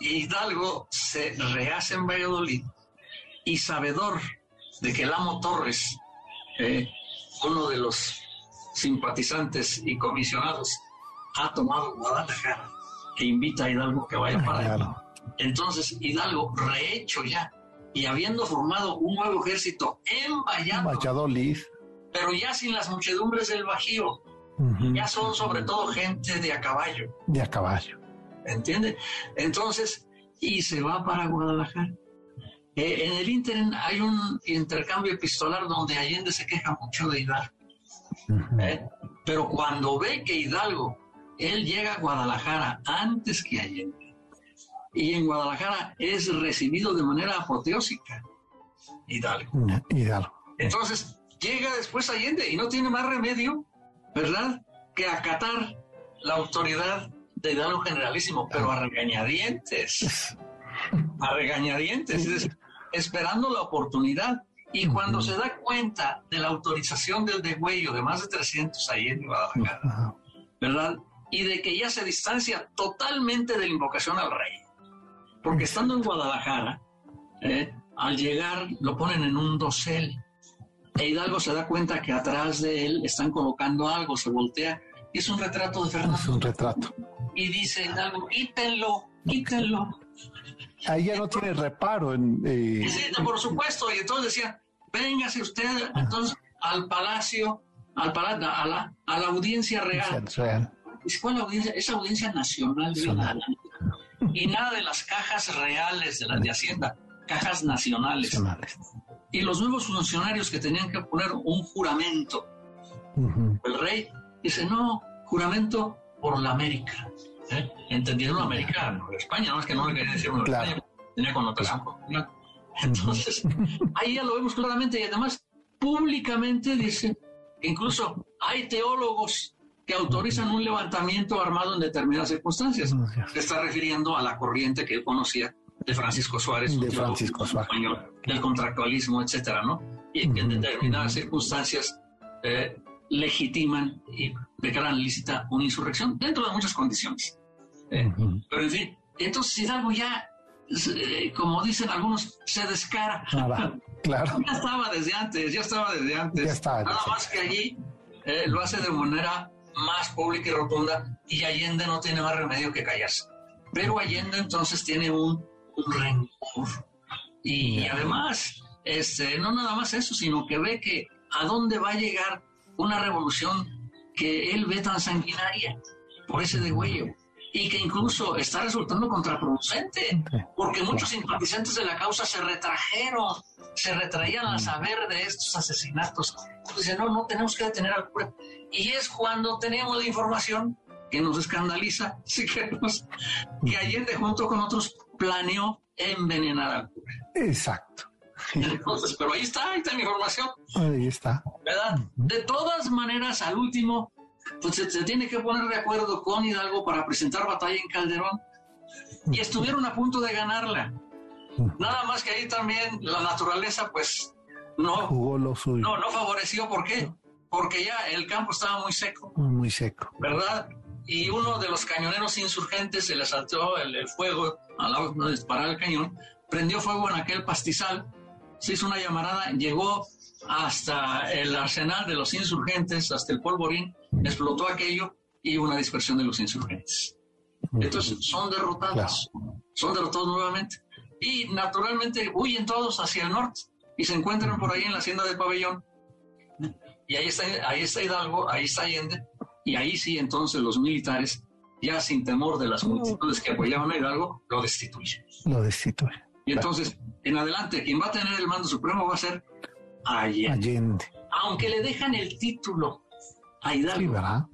Hidalgo se rehace en Valladolid y sabedor de que el amo Torres, eh, uno de los simpatizantes y comisionados, ha tomado Guadalajara, que invita a Hidalgo que vaya para allá. Entonces Hidalgo, rehecho ya, y habiendo formado un nuevo ejército en Valladolid, pero ya sin las muchedumbres del Bajío, ya son sobre todo gente de a caballo. De a caballo ¿entiende? Entonces, y se va para Guadalajara. Eh, en el Inter hay un intercambio epistolar donde Allende se queja mucho de Hidalgo. ¿eh? Pero cuando ve que Hidalgo, él llega a Guadalajara antes que Allende, y en Guadalajara es recibido de manera apoteósica, Hidalgo. Hidalgo. Entonces, llega después Allende y no tiene más remedio, ¿verdad?, que acatar la autoridad de Hidalgo Generalísimo, pero a regañadientes. A regañadientes, esperando la oportunidad. Y cuando se da cuenta de la autorización del degüello de más de 300 ahí en Guadalajara, ¿verdad? Y de que ya se distancia totalmente de la invocación al rey. Porque estando en Guadalajara, ¿eh? al llegar lo ponen en un dosel. E Hidalgo se da cuenta que atrás de él están colocando algo, se voltea. Y es un retrato de Fernando. Es un retrato y dice algo, quítenlo, quítenlo. Ahí ya no tiene reparo en... Eh... por supuesto, y entonces decía, véngase usted entonces al palacio, al palacio, a la, a la audiencia real. real. ¿Cuál audiencia? Es audiencia nacional. Y nada de las cajas reales de las de Hacienda, cajas nacionales. nacionales. Y los nuevos funcionarios que tenían que poner un juramento. El rey dice, no, juramento por la América. ¿eh? Entendieron América, no España, no es que no le quería decir una España, tenía connotación Entonces, ahí ya lo vemos claramente y además públicamente dice, incluso hay teólogos que autorizan un levantamiento armado en determinadas circunstancias. Se está refiriendo a la corriente que él conocía de Francisco Suárez, de Francisco Suárez. Español, del contractualismo, etcétera, ¿no? Y que en determinadas circunstancias eh, legitiman y declaran lícita una insurrección dentro de muchas condiciones. Eh, pero en fin, entonces Hidalgo ya, eh, como dicen algunos, se descara. Claro, claro. [LAUGHS] Ya estaba desde antes, ya estaba desde antes. Nada más que allí lo hace de manera más pública y rotunda y Allende no tiene más remedio que callarse. Pero Allende entonces tiene un rencor. Y además, este, no nada más eso, sino que ve que a dónde va a llegar una revolución que él ve tan sanguinaria por ese degüello y que incluso está resultando contraproducente, porque muchos simpatizantes de la causa se retrajeron, se retraían al saber de estos asesinatos. Dicen, no, no tenemos que detener al cura. Y es cuando tenemos la información que nos escandaliza, [LAUGHS] si queremos, que Allende junto con otros planeó envenenar al cura. Exacto. Entonces, pero ahí está, ahí está la información. Ahí está. ¿Verdad? De todas maneras, al último, pues se, tiene que poner de acuerdo con Hidalgo para presentar batalla en Calderón. Y estuvieron a punto de ganarla. Nada más que ahí también la naturaleza, pues, no, Jugó lo suyo. no, no favoreció. ¿Por qué? Porque ya el campo estaba muy seco. Muy seco. ¿Verdad? Y uno de los cañoneros insurgentes se le saltó el, fuego a la hora de disparar el cañón, prendió fuego en aquel pastizal se hizo una llamarada, llegó hasta el arsenal de los insurgentes, hasta el polvorín, explotó aquello y hubo una dispersión de los insurgentes. Entonces son derrotados, son derrotados nuevamente. Y naturalmente huyen todos hacia el norte y se encuentran por ahí en la hacienda del pabellón. Y ahí está, ahí está Hidalgo, ahí está Allende, y ahí sí entonces los militares, ya sin temor de las multitudes que apoyaban a Hidalgo, lo destituyen. Lo destituyen. Y entonces, en adelante, quien va a tener el mando supremo va a ser Allende. Aunque le dejan el título a Hidalgo. ¿verdad?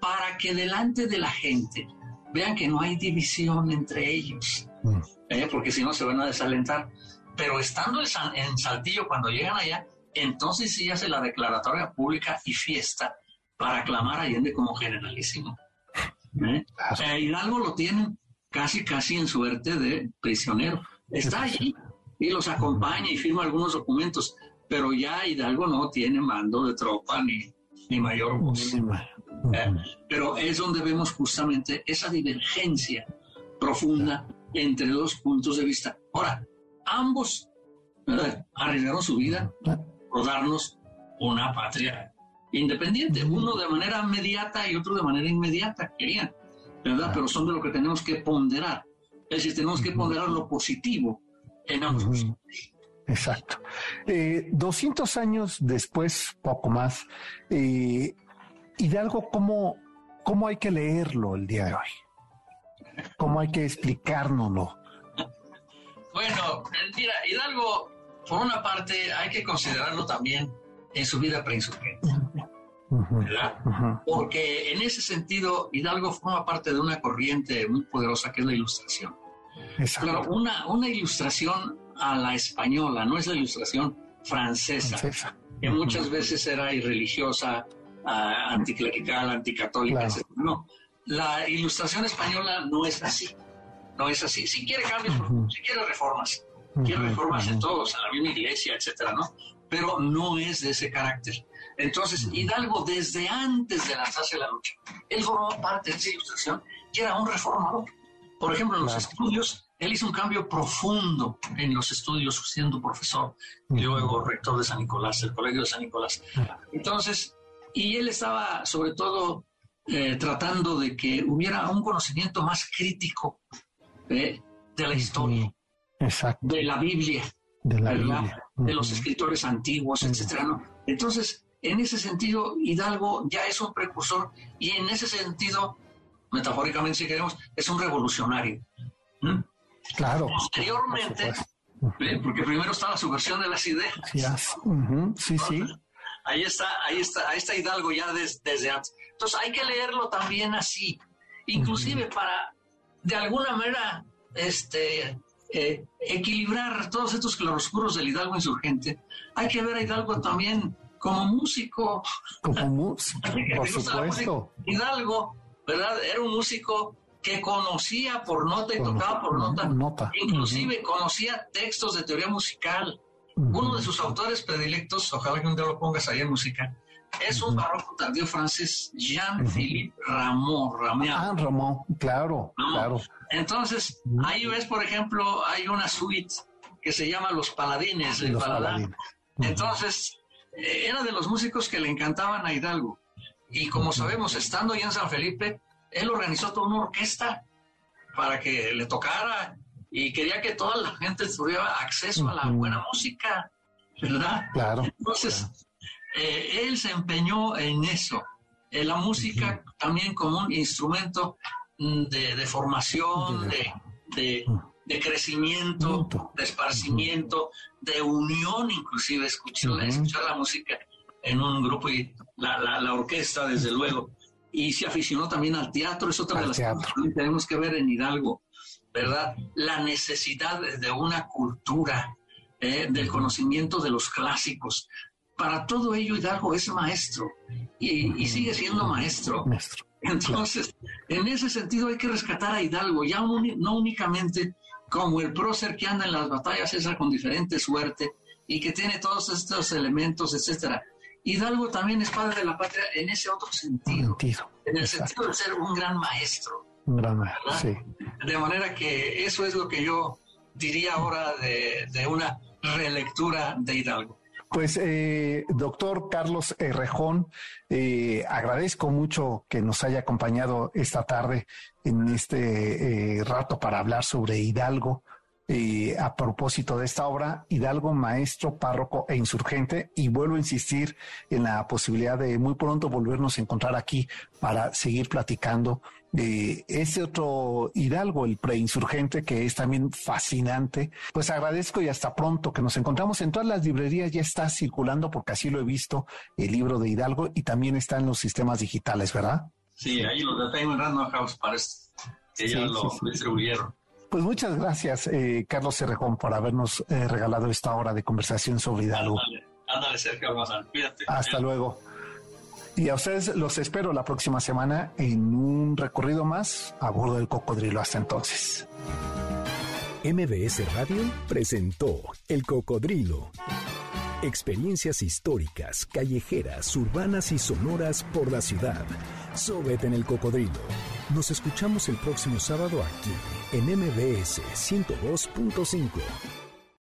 Para que delante de la gente vean que no hay división entre ellos. Mm. ¿eh? Porque si no se van a desalentar. Pero estando en Saltillo, cuando llegan allá, entonces sí hace la declaratoria pública y fiesta para aclamar a Allende como generalísimo. ¿Eh? Eh, Hidalgo lo tienen casi, casi en suerte de prisionero. Está allí y los acompaña y firma algunos documentos, pero ya Hidalgo no tiene mando de tropa ni, ni mayor voz. Eh, pero es donde vemos justamente esa divergencia profunda entre dos puntos de vista. Ahora, ambos arriesgaron su vida por darnos una patria independiente, uno de manera inmediata y otro de manera inmediata, querían, ¿verdad? Pero son de lo que tenemos que ponderar. Es decir, tenemos que ponderar lo positivo en ambos. Exacto. Eh, 200 años después, poco más, eh, Hidalgo, ¿cómo, ¿cómo hay que leerlo el día de hoy? ¿Cómo hay que explicárnoslo? Bueno, mira, Hidalgo, por una parte, hay que considerarlo también en su vida preinsurgente. ¿verdad? Porque en ese sentido, Hidalgo forma parte de una corriente muy poderosa que es la ilustración. Claro, una, una ilustración a la española, no es la ilustración francesa, que muchas veces era irreligiosa, uh, anticlerical, anticatólica, etc. No, la ilustración española no es así, no es así. Si quiere cambios, si quiere reformas, quiere reformas en todos, en la misma iglesia, etcétera, ¿no? Pero no es de ese carácter. Entonces, Hidalgo, desde antes de lanzarse a la lucha, él formó parte de esa ilustración y era un reformador. Por ejemplo, en los estudios, él hizo un cambio profundo en los estudios siendo profesor y luego rector de San Nicolás, el Colegio de San Nicolás. Entonces, y él estaba sobre todo eh, tratando de que hubiera un conocimiento más crítico de la historia, de la Biblia, de, la Biblia. de los escritores antiguos, etcétera. Entonces, en ese sentido, Hidalgo ya es un precursor y en ese sentido, metafóricamente si queremos, es un revolucionario. Claro. Posteriormente, eh, porque primero está la subversión de las ideas. Sí, sí. Ahí está, ahí está, ahí está Hidalgo ya desde antes. Entonces hay que leerlo también así, inclusive para de alguna manera este, eh, equilibrar todos estos claroscuros del Hidalgo insurgente. Hay que ver a Hidalgo también como músico. Como músico, [LAUGHS] por supuesto. Hidalgo, ¿verdad? Era un músico que conocía por nota y tocaba por nota. Inclusive conocía textos de teoría musical. Uno de sus autores predilectos, ojalá que un día lo pongas ahí en música, es un barroco tardío francés, Jean-Philippe Rameau. Ah, Rameau, claro, claro. Entonces, ahí ves, por ejemplo, hay una suite que se llama Los Paladines del Paladín. Entonces, eh, era de los músicos que le encantaban a Hidalgo. Y como sabemos, estando ya en San Felipe, él organizó toda una orquesta para que le tocara y quería que toda la gente tuviera acceso a la buena música, ¿verdad? Claro. Entonces, eh, él se empeñó en eso, en la música también como un instrumento mm, de, formación, de, de, crecimiento, de esparcimiento, de unión, inclusive escuchar, escuchar la música en un grupo y la, la, orquesta, desde luego. Y se aficionó también al teatro, es otra de las cosas que tenemos que ver en Hidalgo, ¿verdad? La necesidad de una cultura, eh, del conocimiento de los clásicos, para todo ello Hidalgo es maestro y, sigue siendo maestro. Entonces, en ese sentido hay que rescatar a Hidalgo, ya no únicamente como el prócer que anda en las batallas esa con diferente suerte y que tiene todos estos elementos, etcétera. Hidalgo también es padre de la patria en ese otro sentido, en el sentido de ser un gran maestro. Un gran maestro, sí. De manera que eso es lo que yo diría ahora de, de una relectura de Hidalgo. Pues, eh, doctor Carlos Rejón, eh, agradezco mucho que nos haya acompañado esta tarde en este eh, rato para hablar sobre Hidalgo. a propósito de esta obra, Hidalgo, maestro, párroco e insurgente, y vuelvo a insistir en la posibilidad de muy pronto volvernos a encontrar aquí para seguir platicando de ese otro Hidalgo, el preinsurgente, que es también fascinante. Pues agradezco y hasta pronto que nos encontramos en todas las librerías, ya está circulando porque así lo he visto, el libro de Hidalgo y también está en los sistemas digitales, ¿verdad? Sí, ahí lo tengo en Random House para que ya lo distribuyeron. Pues muchas gracias, eh, Carlos Cerrejón, por habernos eh, regalado esta hora de conversación sobre Hidalgo. Ándale, ándale cuídate. Hasta luego. Y a ustedes los espero la próxima semana en un recorrido más a bordo del cocodrilo. Hasta entonces. MBS Radio presentó El Cocodrilo. Experiencias históricas, callejeras, urbanas y sonoras por la ciudad. Sóbete en el cocodrilo. Nos escuchamos el próximo sábado aquí en MBS 102.5.